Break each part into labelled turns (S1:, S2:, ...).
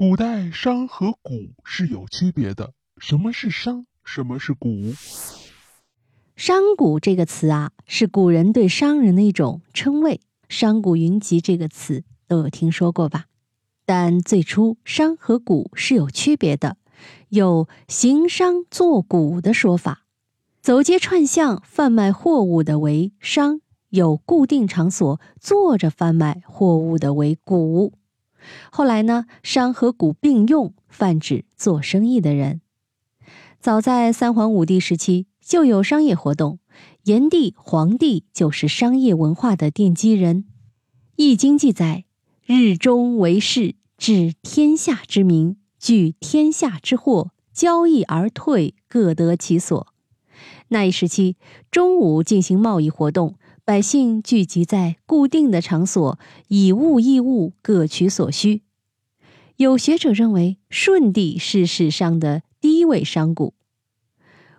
S1: 古代商和贾是有区别的。什么是商？什么是贾？
S2: 商贾这个词啊，是古人对商人的一种称谓。商贾云集这个词都有听说过吧？但最初商和贾是有区别的，有行商坐贾的说法。走街串巷贩卖货物的为商，有固定场所坐着贩卖货物的为贾。后来呢，商和古并用，泛指做生意的人。早在三皇五帝时期就有商业活动，炎帝、黄帝就是商业文化的奠基人。《易经》记载：“日中为市，治天下之民，聚天下之货，交易而退，各得其所。”那一时期，中午进行贸易活动，百姓聚集在固定的场所，以物易物，各取所需。有学者认为，舜帝是史上的。第一位商贾，《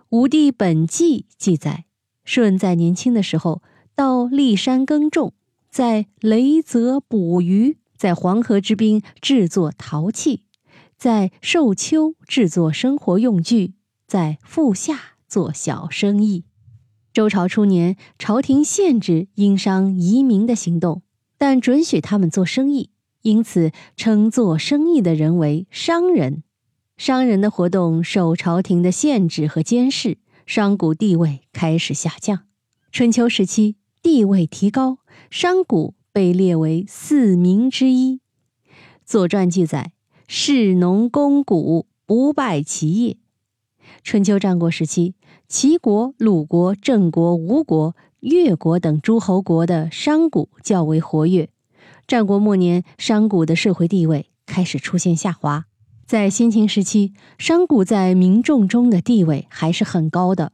S2: 武帝本纪》记载，舜在年轻的时候到骊山耕种，在雷泽捕鱼，在黄河之滨制作陶器，在寿丘制作生活用具，在阜下做小生意。周朝初年，朝廷限制殷商移民的行动，但准许他们做生意，因此称做生意的人为商人。商人的活动受朝廷的限制和监视，商贾地位开始下降。春秋时期地位提高，商贾被列为四民之一。《左传》记载：“士农工贾，不败其业。”春秋战国时期，齐国、鲁国、郑国、吴国、越国等诸侯国的商贾较为活跃。战国末年，商贾的社会地位开始出现下滑。在先秦时期，商贾在民众中的地位还是很高的。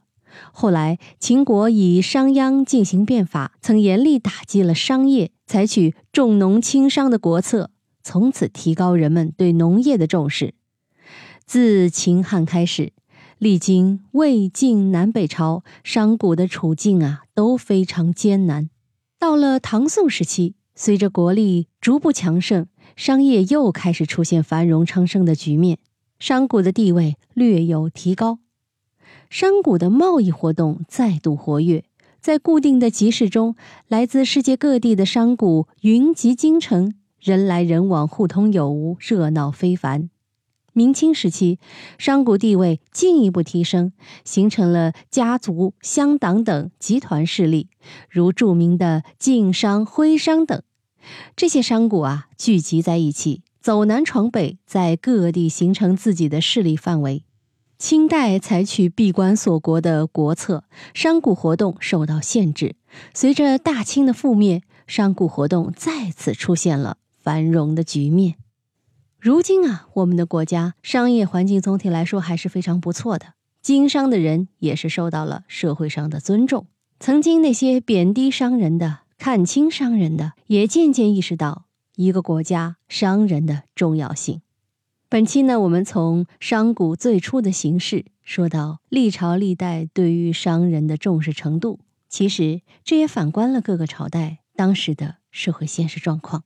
S2: 后来，秦国以商鞅进行变法，曾严厉打击了商业，采取重农轻商的国策，从此提高人们对农业的重视。自秦汉开始，历经魏晋南北朝，商贾的处境啊都非常艰难。到了唐宋时期，随着国力逐步强盛。商业又开始出现繁荣昌盛的局面，商贾的地位略有提高，商贾的贸易活动再度活跃，在固定的集市中，来自世界各地的商贾云集京城，人来人往，互通有无，热闹非凡。明清时期，商贾地位进一步提升，形成了家族、乡党等集团势力，如著名的晋商、徽商等。这些商贾啊，聚集在一起，走南闯北，在各地形成自己的势力范围。清代采取闭关锁国的国策，商贾活动受到限制。随着大清的覆灭，商贾活动再次出现了繁荣的局面。如今啊，我们的国家商业环境总体来说还是非常不错的，经商的人也是受到了社会上的尊重。曾经那些贬低商人的。看清商人的，也渐渐意识到一个国家商人的重要性。本期呢，我们从商贾最初的形式说到历朝历代对于商人的重视程度，其实这也反观了各个朝代当时的社会现实状况。